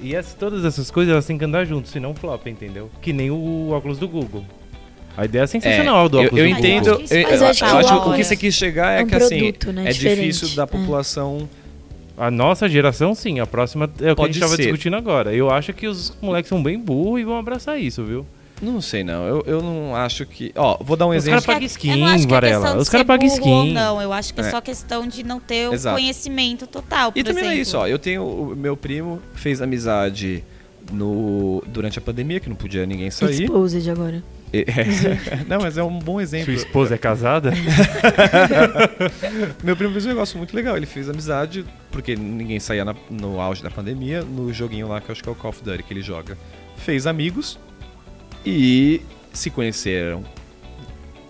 E essa- todas essas coisas elas têm que andar juntos, senão flop, entendeu? Que nem o óculos do Google. A ideia é sensacional do eu, óculos eu do Google. entendo. Mas Eu, eu eu acho que o que o que você quis chegar é, é um que assim produto, né, é diferente. difícil da É. A nossa geração, sim. A próxima é o que a Pode gente tava ser. discutindo agora. Eu acho que os moleques são bem burros e vão abraçar isso, viu? Não sei não. Eu, eu não acho que. Ó, vou dar um Os exemplo. caras pagam Eu skin, não acho que é Varela. Os caras pagam skin. Não, eu acho que é, É. só questão de não ter o Exato. conhecimento total. Por E também é isso, ó. Eu tenho. O meu primo fez amizade no durante a pandemia, que não podia ninguém sair. Exposed agora. E- não, mas é um bom exemplo. Sua esposa é casada? Meu primo fez um negócio muito legal. Ele fez amizade, porque ninguém saía na- no auge da pandemia, no joguinho lá que eu acho que é o Call of Duty que ele joga. Fez amigos e se conheceram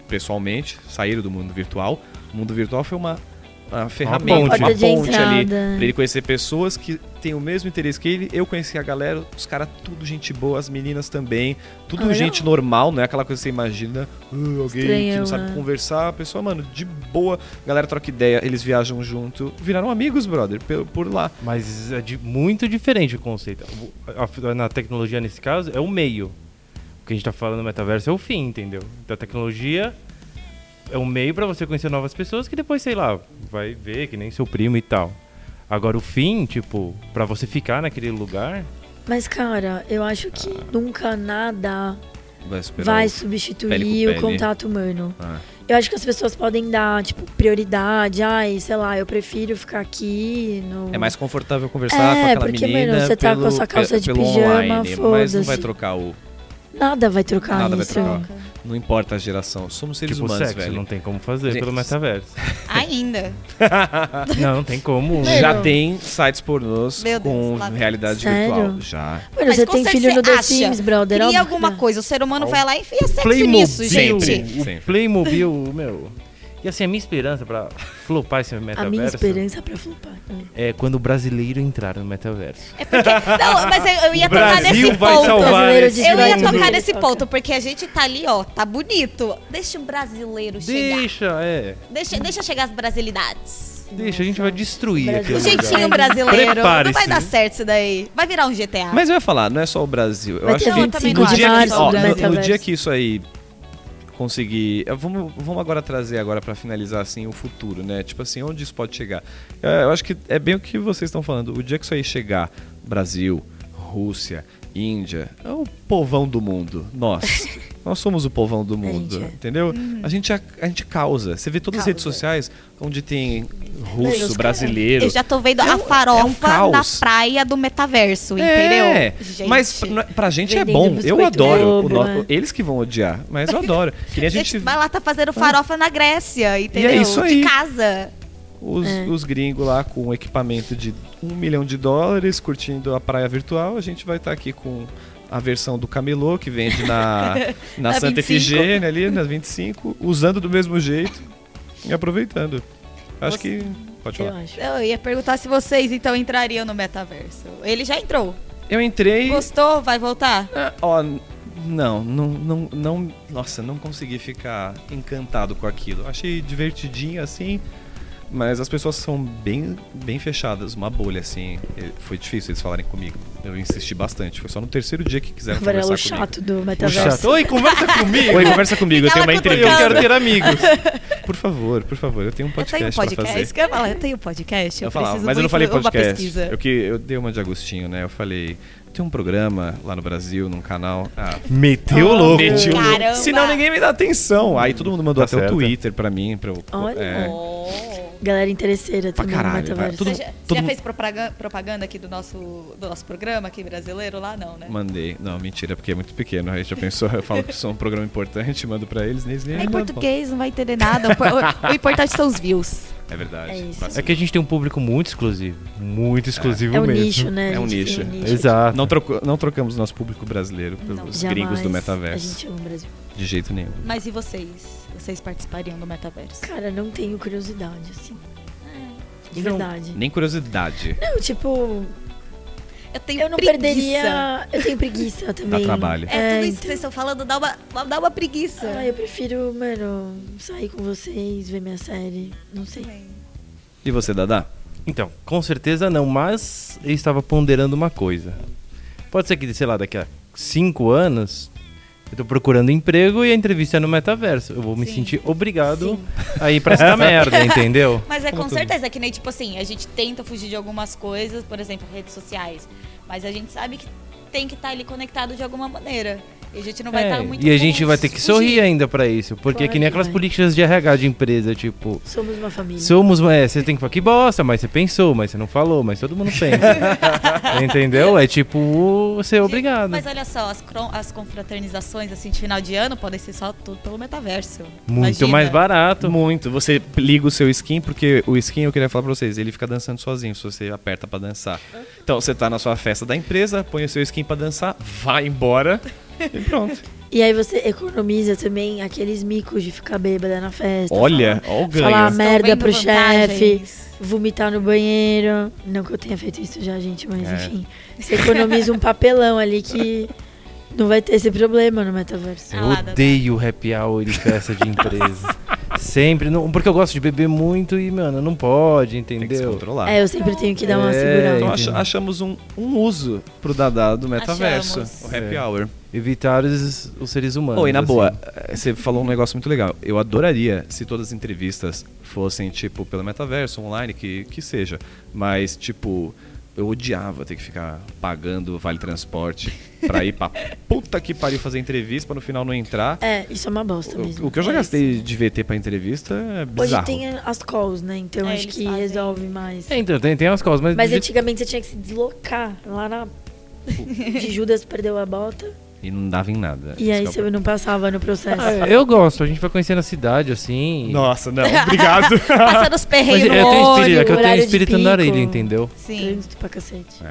pessoalmente, saíram do mundo virtual. O mundo virtual foi uma, uma ferramenta, ponte. uma Porta de ponte ali. Pra ele conhecer pessoas que têm o mesmo interesse que ele. Eu conheci a galera, os caras tudo gente boa, as meninas também. Tudo Ah, legal. gente normal, não é aquela coisa que você imagina. "Ah, alguém que Estranhão, não sabe né? conversar. A pessoa, mano, de boa. A galera troca ideia, eles viajam junto. Viraram amigos, brother, por, por lá. Mas é de- muito diferente o conceito. A- na tecnologia, nesse caso, é o meio. O que a gente tá falando no metaverso é o fim, entendeu? Então a tecnologia é um meio pra você conhecer novas pessoas que depois, sei lá, vai ver, que nem seu primo e tal. Agora o fim, tipo, pra você ficar naquele lugar, Mas, cara, eu acho que nunca nada Vai vai substituir pele com o contato humano. Ah. Eu acho que as pessoas podem dar, tipo, prioridade. Ai, sei lá, eu prefiro ficar aqui no... É mais confortável conversar É, com aquela porque, menina. mano, você tá pelo, com a sua calça de pijama, online, mas não vai trocar o. Nada vai trocar Nada vai isso. trocar. Não importa a geração. Somos seres tipo, humanos, sexo, velho. não tem como fazer Gente, pelo metaverso. Ainda. não, não tem como. Já tem sites pornôs Meu Deus, com lá realidade Sério? virtual. Já. Mano, Mas você tem filho no The acha. Sims, brother. Cria óbvio alguma dá. coisa. O ser humano vai lá e enfia sexo Playmobil. nisso, gente. Sempre. O Sempre. Playmobil, meu. E assim, a minha esperança pra flopar esse A metaverso minha esperança pra flopar. é quando o brasileiro entrar no metaverso. É porque. Não, mas eu, eu ia tocar Brasil nesse vai ponto. salvar esse Eu ia tocar nesse ponto, porque a gente tá ali, ó, tá bonito. Deixa o brasileiro chegar. Deixa, é. Deixa, deixa chegar as brasilidades. Deixa, a gente vai destruir aquele O jeitinho brasileiro. Não Prepare-se. vai dar certo isso daí. Vai virar um GTA. Mas eu ia falar, não é só o Brasil. Eu Vai acho ter Não, que também 25 não de dia que, ó, no, Brasil. no dia que isso aí conseguir. eh, Vamos, vamos agora trazer agora pra finalizar assim o futuro, né? Tipo assim, onde isso pode chegar? Eh, Eu acho que é bem o que vocês estão falando. O dia que isso aí chegar, Brasil, Rússia, Índia, é o povão do mundo. Nós. Nós somos o povão do mundo, gente é. entendeu? A, gente, a, a gente causa. Você vê todas as redes Causa. sociais onde tem russo, brasileiro. Eu já tô vendo É um- a é um farofa na praia do metaverso, É, entendeu? Gente. mas pra, pra gente é Vendendo bom. Eu adoro. No-? Eles que vão odiar, mas eu adoro. Que nem a gente. vai lá, tá fazendo farofa na Grécia, entendeu? é isso aí. De casa. Os, É. os gringos lá com um equipamento de um milhão de dólares, curtindo a praia virtual. A gente vai estar aqui com a versão do camelô que vende na, na Na Santa 25. Efigênia ali, nas 25, usando do mesmo jeito e aproveitando. Acho Você- que. Pode Eu falar. acho. Eu ia perguntar se vocês então entrariam no metaverso. Ele já entrou. Eu entrei. Gostou? Vai voltar? Ah, ó, não, não, não, não. Nossa, não consegui ficar encantado com aquilo. Achei divertidinho assim, mas as pessoas são bem, bem fechadas, uma bolha assim. Foi difícil eles falarem comigo. Eu insisti bastante. Foi só no terceiro dia que quiseram Varela conversar o comigo. chato do O metaverso. chato. Oi, conversa comigo. Oi, conversa comigo. Eu tenho uma. Eu entrevista. quero ter amigos. Por favor, por favor. Eu tenho um eu tenho um podcast, pra podcast. fazer. Eu falar, eu tenho um podcast. Eu, Eu falava, preciso mas eu não falei podcast. pesquisa. Eu, que, eu dei uma de Agostinho, né? Eu falei, tem um programa lá no Brasil, num canal. Ah, Meteu Oh, louco. O louco. Caramba. Senão ninguém me dá atenção. Aí todo mundo mandou Tá até certo. o Twitter pra mim. Pra eu, Olha. é, Oh. Galera interesseira Pra também caralho, no metaverso. vai. Tudo- Você já, você todo já mundo- fez propaga- propaganda aqui do nosso, do nosso programa aqui brasileiro lá? Não, né? mandei. Não, mentira, porque é muito pequeno. Aí já pensou, eu falo que sou um programa importante, mando pra eles, eles nem É em português, não vai entender nada. O, o- o importante são os views. É verdade. É. É que a gente tem um público muito exclusivo. Muito exclusivo É um mesmo. nicho, né? É um A gente tem nicho. Exato. Não, troco- não trocamos nosso público brasileiro pelos Não. Jamais gringos do A metaverso. gente ama o Brasil. De jeito nenhum. Mas e vocês? Vocês participariam do metaverso? Cara, não tenho curiosidade, assim. De Não. verdade. Nem curiosidade. Não, tipo, Eu tenho eu não preguiça. perderia. Eu tenho preguiça também. trabalho. É, tudo isso que então. vocês estão falando dá uma, dá uma preguiça. Ah, eu prefiro, mano, sair com vocês, ver minha série. Não sei. E você, Dadá? Então, com certeza não, mas eu estava ponderando uma coisa. Pode ser que, sei lá, daqui a cinco anos eu tô procurando emprego e a entrevista é no metaverso. Eu vou me Sim. sentir obrigado a ir pra essa merda, entendeu? Mas é Como com tudo. certeza que nem, tipo assim, a gente tenta fugir de algumas coisas, por exemplo, redes sociais. Mas a gente sabe que tem que estar ali conectado de alguma maneira. E a gente não vai É, estar muito e a gente vai ter que fugir. sorrir ainda pra isso, porque é que nem que aquelas vai. políticas de RH de empresa, tipo, Somos uma família. somos, é, você tem que falar que bosta, mas você pensou, mas você não falou, mas todo mundo pensa. Entendeu? É tipo ser obrigado. Mas olha só, as, as confraternizações assim de final de ano podem ser só tudo pelo metaverso. Muito Imagina. mais barato. Muito. Você liga o seu skin, porque o skin, eu queria falar pra vocês, ele fica dançando sozinho, se você aperta pra dançar. Então, você tá na sua festa da empresa, põe o seu skin pra dançar, vai embora e pronto. E aí você economiza também aqueles micos de ficar bêbada na festa. Olha, falar- ó o ganho. Falar Estão merda pro chefe, vomitar no banheiro. Não que eu tenha feito isso já, gente, mas É. enfim. Você economiza um papelão ali que não vai ter esse problema no metaverso. Eu odeio happy hour e festa de empresa. Sempre, não, porque eu gosto de beber muito e, mano, não pode, Tem que se entendeu? controlar. É, eu sempre tenho que dar uma É, segurada. Então ach- achamos um, um uso pro Dadá do metaverso, Achamos. o happy É. hour. Evitar os, os seres humanos. Oi, na assim. boa, eh, você falou um negócio muito legal. Eu adoraria se todas as entrevistas fossem, tipo, pelo metaverso, online, que, que seja. Mas, tipo, eu odiava ter que ficar pagando vale transporte pra ir pra puta que pariu fazer entrevista pra no final não entrar. É, isso é uma bosta mesmo. O, o que eu já É gastei de VT pra entrevista é Hoje bizarro. tem as calls, né? Então É, acho que fazem. resolve mais. É, então, tem, tem umas coisas, mas. Mas antigamente você tinha que se deslocar lá na. De Judas perdeu a bota. E não dava em nada. E aí é você não passava no processo. Ah, eu gosto, a gente vai conhecendo a cidade, assim. Nossa, não, obrigado. Passando os Mas perreios eu tenho espírito, é que eu tenho espírito andarilho, entendeu? Sim. Trânsito pra cacete.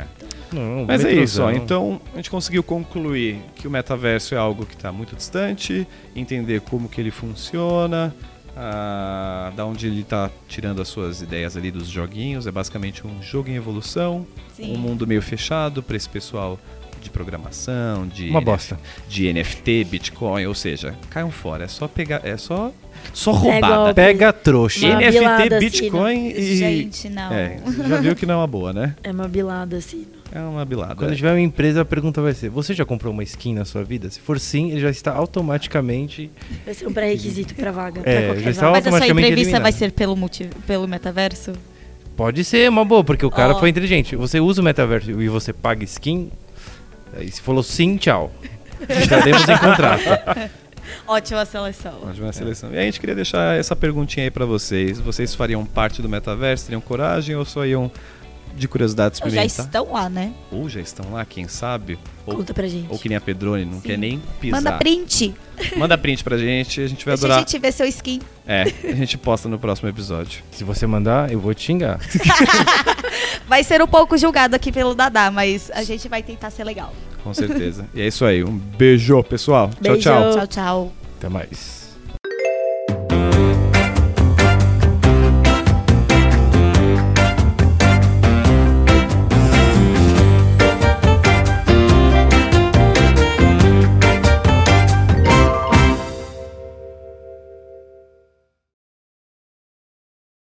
Não, Mas é isso, ó. Então a gente conseguiu concluir que o metaverso é algo que está muito distante, entender como que ele funciona, ah, da onde ele está tirando as suas ideias ali dos joguinhos. É basicamente um jogo em evolução, Sim. um mundo meio fechado para esse pessoal de programação, de Uma NF bosta. de NFT, Bitcoin, ou seja, caiam fora. É só pegar, é só só É roubada. Pega trouxa. Uma NFT, bilada, Bitcoin e Gente, não. é, já viu que não é uma boa, né? É uma bilada, assim. É uma bilada. Quando tiver uma empresa, a pergunta vai ser: Você já comprou uma skin na sua vida? Se for sim, ele já está automaticamente. Vai ser um pré-requisito pra vaga. É, pra qualquer já está vaga. Mas a sua automaticamente entrevista eliminado. vai ser pelo, multi, pelo metaverso? Pode ser uma boa, porque o cara Ó. foi inteligente. Você usa o metaverso e você paga skin. Aí se falou sim, tchau. Estaremos em contrato. Ótima seleção. Ótima seleção. E a gente queria deixar essa perguntinha aí pra vocês. Vocês fariam parte do metaverso? Teriam coragem ou só iam de curiosidade Já experimentar? estão lá, né? Ou já estão lá, quem sabe? Ou, Conta pra gente. ou que nem a Pedrone, não Sim. quer nem pisar. Manda print. Manda print pra gente, a gente vai Deixa adorar. a gente ver seu skin. É, a gente posta no próximo episódio. Se você mandar, eu vou te xingar. Vai ser um pouco julgado aqui pelo Dadá, mas a gente vai tentar ser legal. Com certeza. e é isso aí. Um beijo, pessoal. Beijo. Tchau, tchau. Tchau, tchau. Até mais.